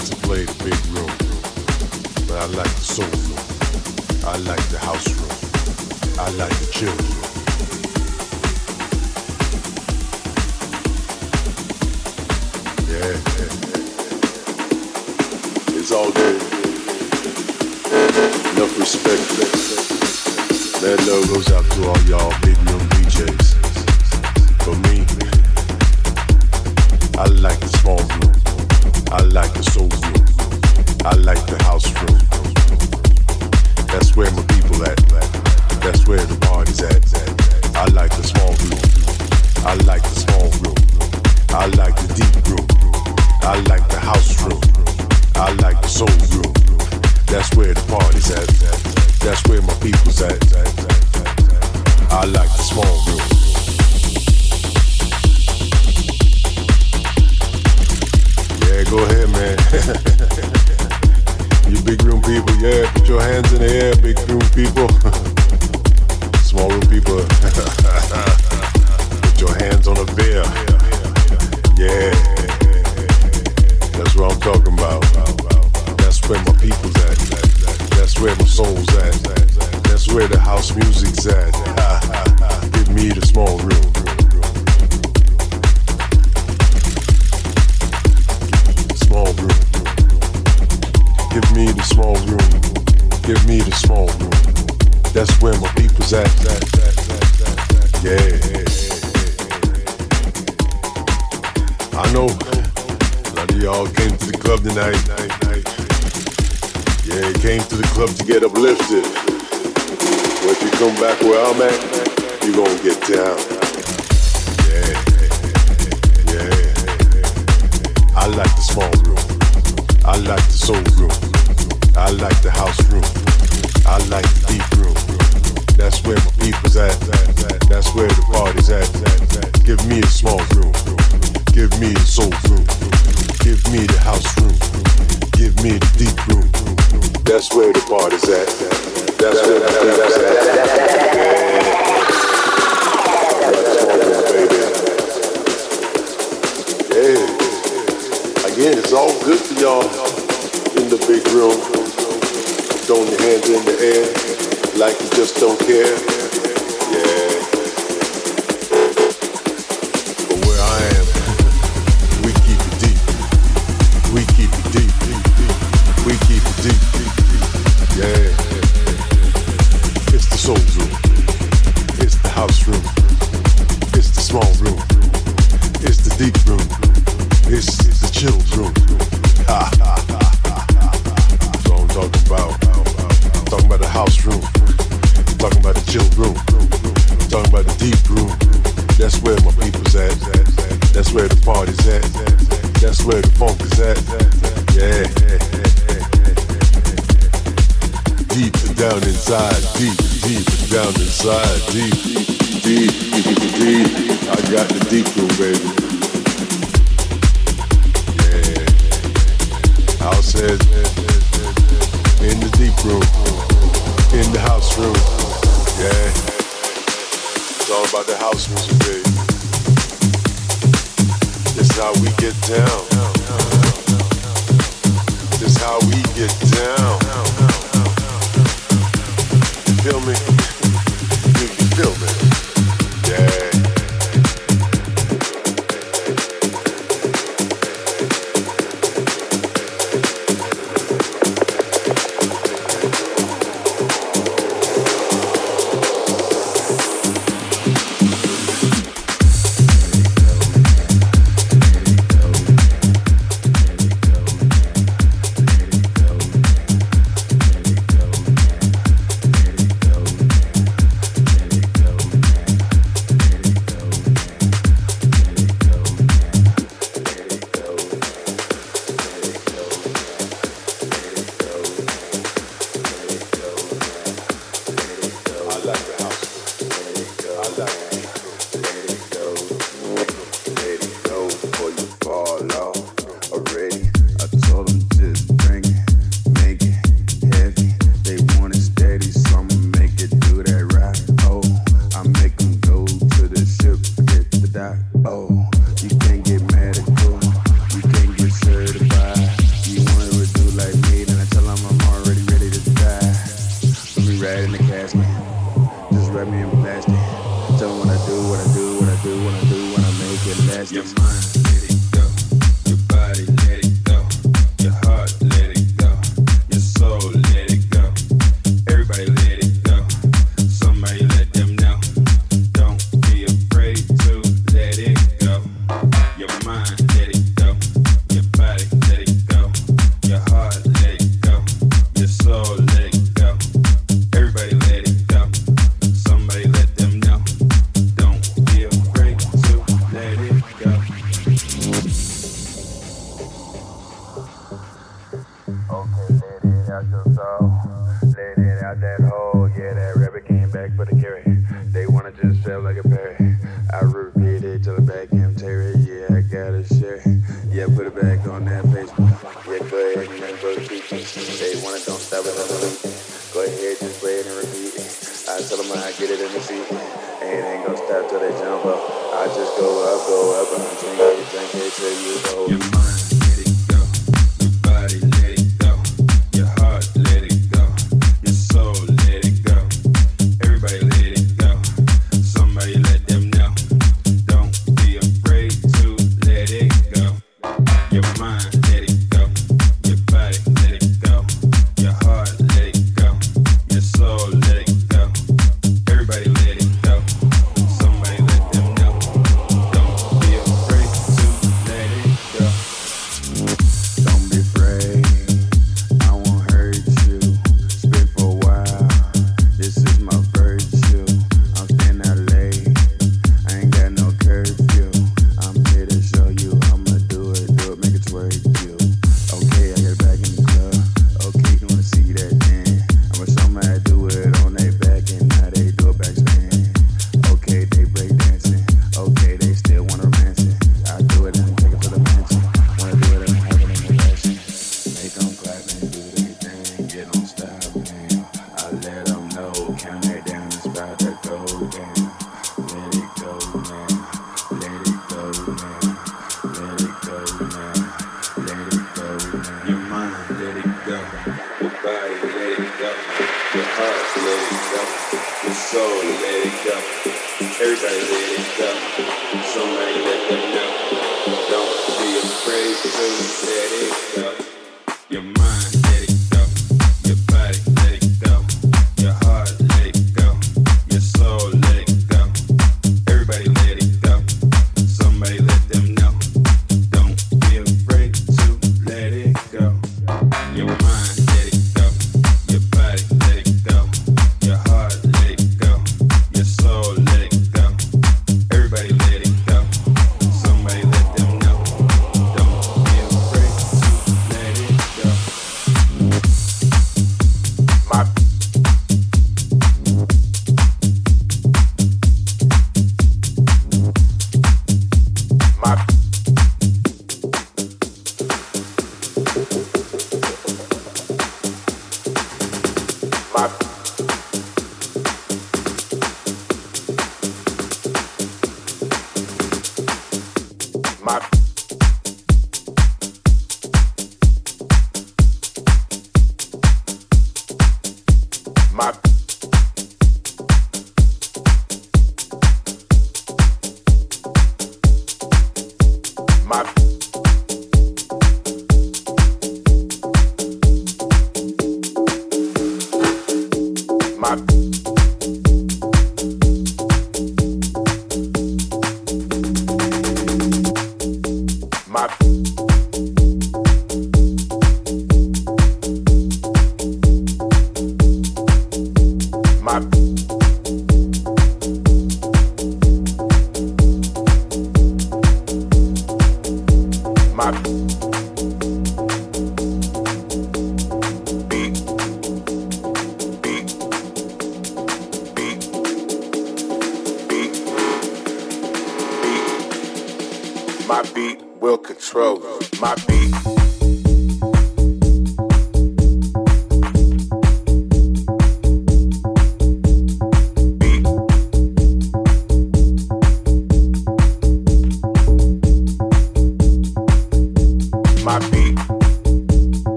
want to play the big room, but I like the soul room. I like the house room. I like the chill room. Yeah. It's all good. Enough respect. That love goes out to all y'all. to get uplifted. But if you come back where I'm at, you're gonna get down. Yeah, yeah. I like the small room. I like the soul room. I like the house room. I like the deep room. That's where my people's at. That's where the party's at. Give me a small room. Give me a soul room. That's where the party's at. That's where the party's at. Yeah. Again, it's all good for y'all in the big room. Throwing your hands in the air like you just don't care.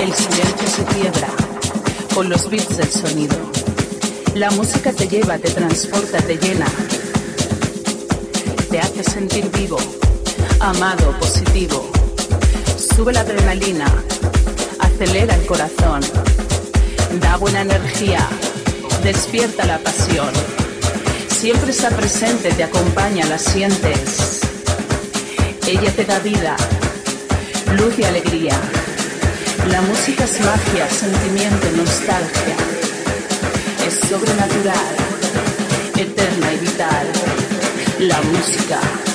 El silencio se quiebra con los beats del sonido. La música te lleva, te transporta, te llena. Te hace sentir vivo, amado, positivo. Sube la adrenalina, acelera el corazón da buena energía, despierta la pasión. Siempre está presente, te acompaña, la sientes. Ella te da vida, luz y alegría. La música es magia, sentimiento, nostalgia. Es sobrenatural, eterna y vital. La música.